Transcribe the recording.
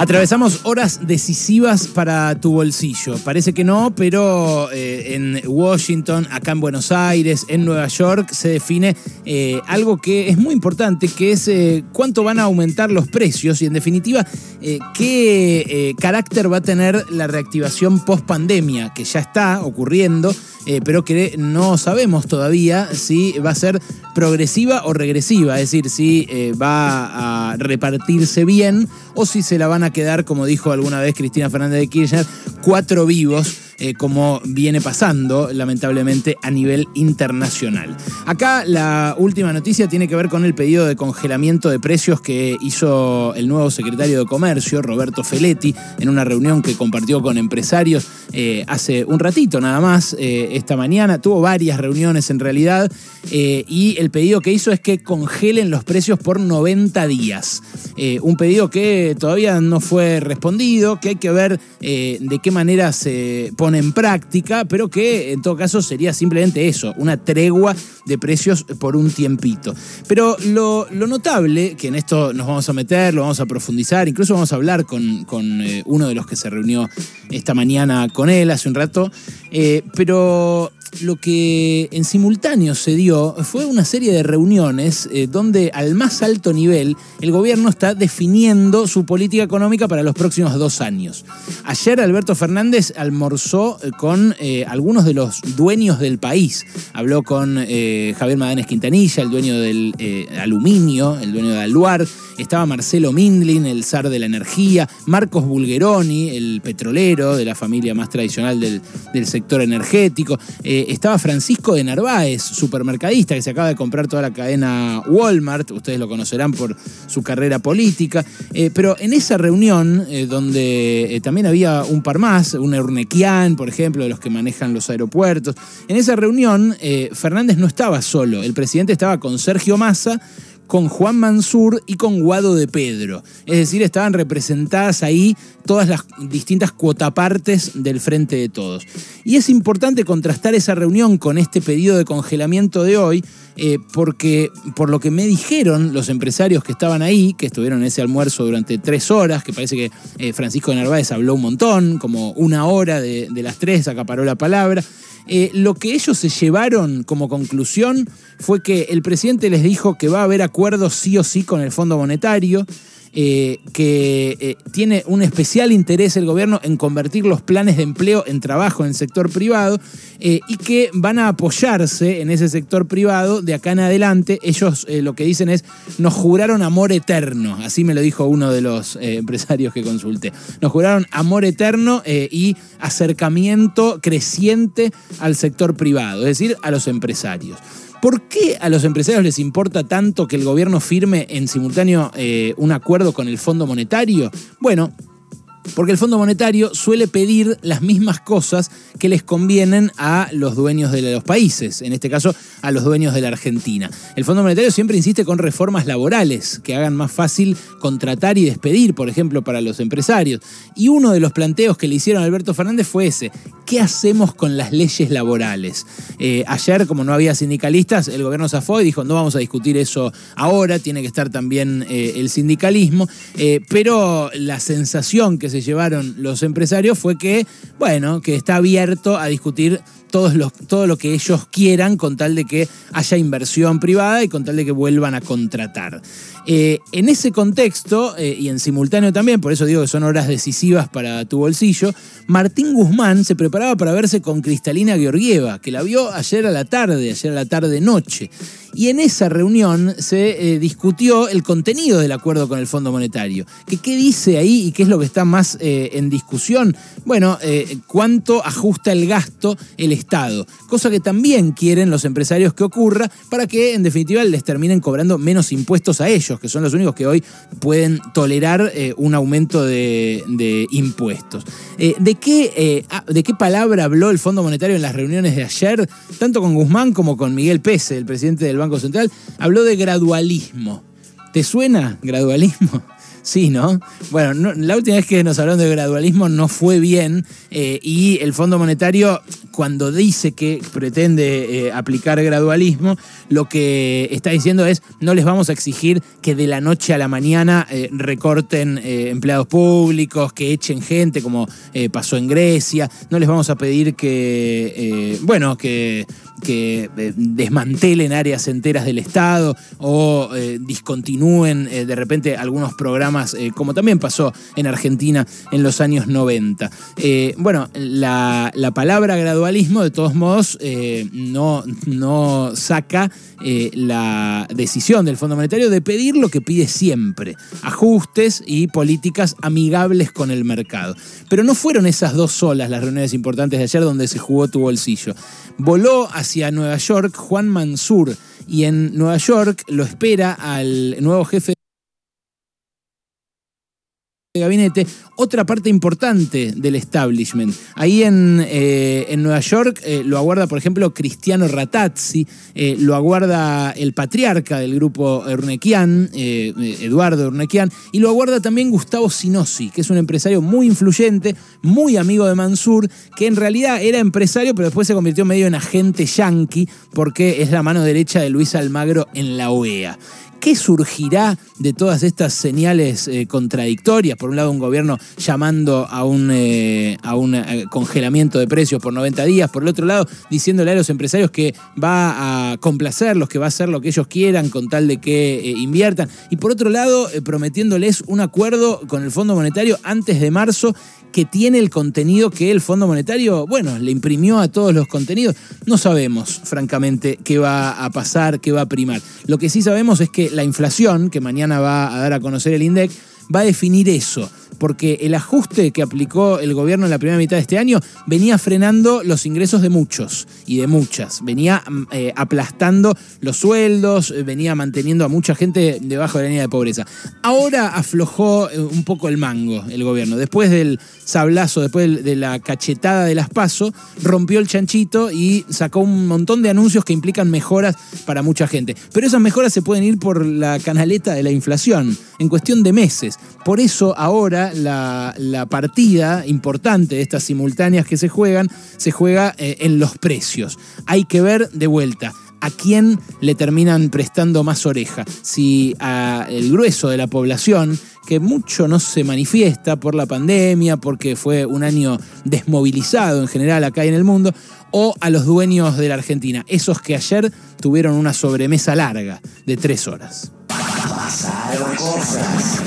Atravesamos horas decisivas para tu bolsillo. Parece que no, pero eh, en Washington, acá en Buenos Aires, en Nueva York, se define eh, algo que es muy importante, que es eh, cuánto van a aumentar los precios y en definitiva qué carácter va a tener la reactivación post pandemia, que ya está ocurriendo, pero que no sabemos todavía si va a ser progresiva o regresiva, es decir, si va a repartirse bien o si se la van a quedar, como dijo alguna vez Cristina Fernández de Kirchner, cuatro vivos eh, como viene pasando lamentablemente a nivel internacional. Acá la última noticia tiene que ver con el pedido de congelamiento de precios que hizo el nuevo secretario de Comercio, Roberto Feletti, en una reunión que compartió con empresarios eh, hace un ratito nada más, eh, esta mañana. Tuvo varias reuniones en realidad y el pedido que hizo es que congelen los precios por 90 días. un pedido que todavía no fue respondido, que hay que ver de qué manera se pone en práctica, pero que en todo caso sería simplemente eso, una tregua de precios por un tiempito. Pero lo, notable, que en esto nos vamos a meter, lo vamos a profundizar, incluso vamos a hablar con, eh, uno de los que se reunió esta mañana con él hace un rato, eh, pero lo que en simultáneo se dio fue una serie de reuniones eh, donde al más alto nivel el gobierno está definiendo su política económica para los próximos dos años. Ayer Alberto Fernández almorzó eh, con eh, algunos de los dueños del país. Habló con Javier Madanes Quintanilla, el dueño del aluminio, el dueño de Aluar. Estaba Marcelo Mindlin, el zar de la energía. Marcos Bulgeroni, el petrolero de la familia más tradicional del, sector energético estaba Francisco de Narváez, supermercadista, que se acaba de comprar toda la cadena Walmart, ustedes lo conocerán por su carrera política, eh, pero en esa reunión, eh, donde eh, también había un par más, un Urnequian, por ejemplo, de los que manejan los aeropuertos, en esa reunión Fernández no estaba solo, el presidente estaba con Sergio Massa, con Juan Mansur y con Guado de Pedro. Es decir, estaban representadas ahí todas las distintas cuotapartes del Frente de Todos. Y es importante contrastar esa reunión con este pedido de congelamiento de hoy, eh, porque por lo que me dijeron los empresarios que estaban ahí, que estuvieron en ese almuerzo durante tres horas, que parece que eh, Francisco de Narváez habló un montón, como una hora de, de las tres, acaparó la palabra, eh, lo que ellos se llevaron como conclusión fue que el presidente les dijo que va a haber acuerdos sí o sí con el Fondo Monetario, eh, que eh, tiene un especial interés el gobierno en convertir los planes de empleo en trabajo en el sector privado y que van a apoyarse en ese sector privado de acá en adelante. Ellos lo que dicen es, nos juraron amor eterno, así me lo dijo uno de los empresarios que consulté, nos juraron amor eterno y acercamiento creciente al sector privado, es decir, a los empresarios. ¿Por qué a los empresarios les importa tanto que el gobierno firme en simultáneo eh, un acuerdo con el Fondo Monetario? Bueno, porque el Fondo Monetario suele pedir las mismas cosas que les convienen a los dueños de los países, en este caso a los dueños de la Argentina. El Fondo Monetario siempre insiste con reformas laborales que hagan más fácil contratar y despedir, por ejemplo, para los empresarios. Y uno de los planteos que le hicieron Alberto Fernández fue ese, ¿qué hacemos con las leyes laborales? Eh, ayer, como no había sindicalistas, el gobierno zafó y dijo, no vamos a discutir eso ahora, tiene que estar también eh, el sindicalismo, eh, pero la sensación que se llevaron los empresarios fue que, bueno, que está abierto a discutir todo lo que ellos quieran con tal de que haya inversión privada y con tal de que vuelvan a contratar. Eh, en ese contexto, eh, y en simultáneo también, por eso digo que son horas decisivas para tu bolsillo, Martín Guzmán se preparaba para verse con Cristalina Georgieva, que la vio ayer a la tarde, ayer a la tarde-noche. Y en esa reunión se eh, discutió el contenido del acuerdo con el Fondo Monetario. ¿Qué dice ahí y qué es lo que está más en discusión? Bueno, cuánto ajusta el gasto el Estado, cosa que también quieren los empresarios que ocurra para que en definitiva les terminen cobrando menos impuestos a ellos que son los únicos que hoy pueden tolerar eh, un aumento de, impuestos. Eh, ¿de, qué, eh, ¿De qué palabra habló el Fondo Monetario en las reuniones de ayer, tanto con Guzmán como con Miguel Pese, el presidente del Banco Central? Habló de gradualismo. ¿Te suena gradualismo? Sí, ¿no? Bueno, la última vez que nos hablaron de gradualismo no fue bien y el Fondo Monetario cuando dice que pretende eh, aplicar gradualismo, lo que está diciendo es no les vamos a exigir que de la noche a la mañana eh, recorten eh, empleados públicos, que echen gente como pasó en Grecia, no les vamos a pedir que, bueno, que que eh, desmantelen áreas enteras del Estado o eh, discontinúen eh, de repente algunos programas, como también pasó en Argentina en los años 90. bueno, la, palabra gradualismo, de todos modos, no, no saca la decisión del Fondo Monetario de pedir lo que pide siempre, ajustes y políticas amigables con el mercado. Pero no fueron esas dos solas las reuniones importantes de ayer donde se jugó tu bolsillo. Voló hacia Nueva York Juan Mansur y en Nueva York lo espera al nuevo jefe de gabinete, otra parte importante del establishment. Ahí en, eh, en Nueva York eh, lo aguarda, por ejemplo, Cristiano Ratazzi, eh, lo aguarda el patriarca del grupo Urnequian, Eduardo Urnequian, y lo aguarda también Gustavo Sinossi, que es un empresario muy influyente, muy amigo de Mansur, que en realidad era empresario, pero después se convirtió medio en agente yanqui, porque es la mano derecha de Luis Almagro en la OEA. ¿Qué surgirá de todas estas señales eh, contradictorias? Por un lado, un gobierno llamando a un, eh, a un eh, congelamiento de precios por 90 días, por el otro lado, diciéndole a los empresarios que va a complacerlos, que va a hacer lo que ellos quieran con tal de que inviertan, y por otro lado, prometiéndoles un acuerdo con el Fondo Monetario antes de marzo que tiene el contenido que el Fondo Monetario, bueno, le imprimió a todos los contenidos. No sabemos, francamente, qué va a pasar, qué va a primar. Lo que sí sabemos es que la inflación, que mañana va a dar a conocer el INDEC, va a definir eso porque el ajuste que aplicó el gobierno en la primera mitad de este año venía frenando los ingresos de muchos y de muchas, venía mm, eh, aplastando los sueldos, eh, venía manteniendo a mucha gente debajo de la línea de pobreza. Ahora aflojó eh, un poco el mango el gobierno, después del sablazo, después de la cachetada de las pasos, rompió el chanchito y sacó un montón de anuncios que implican mejoras para mucha gente. Pero esas mejoras se pueden ir por la canaleta de la inflación en cuestión de meses. Por eso ahora la, partida importante de estas simultáneas que se juegan, se juega eh, en los precios. Hay que ver de vuelta a quién le terminan prestando más oreja. Si a el grueso de la población, que mucho no se manifiesta por la pandemia, porque fue un año desmovilizado en general acá y en el mundo, o a los dueños de la Argentina, esos que ayer tuvieron una sobremesa larga de tres horas.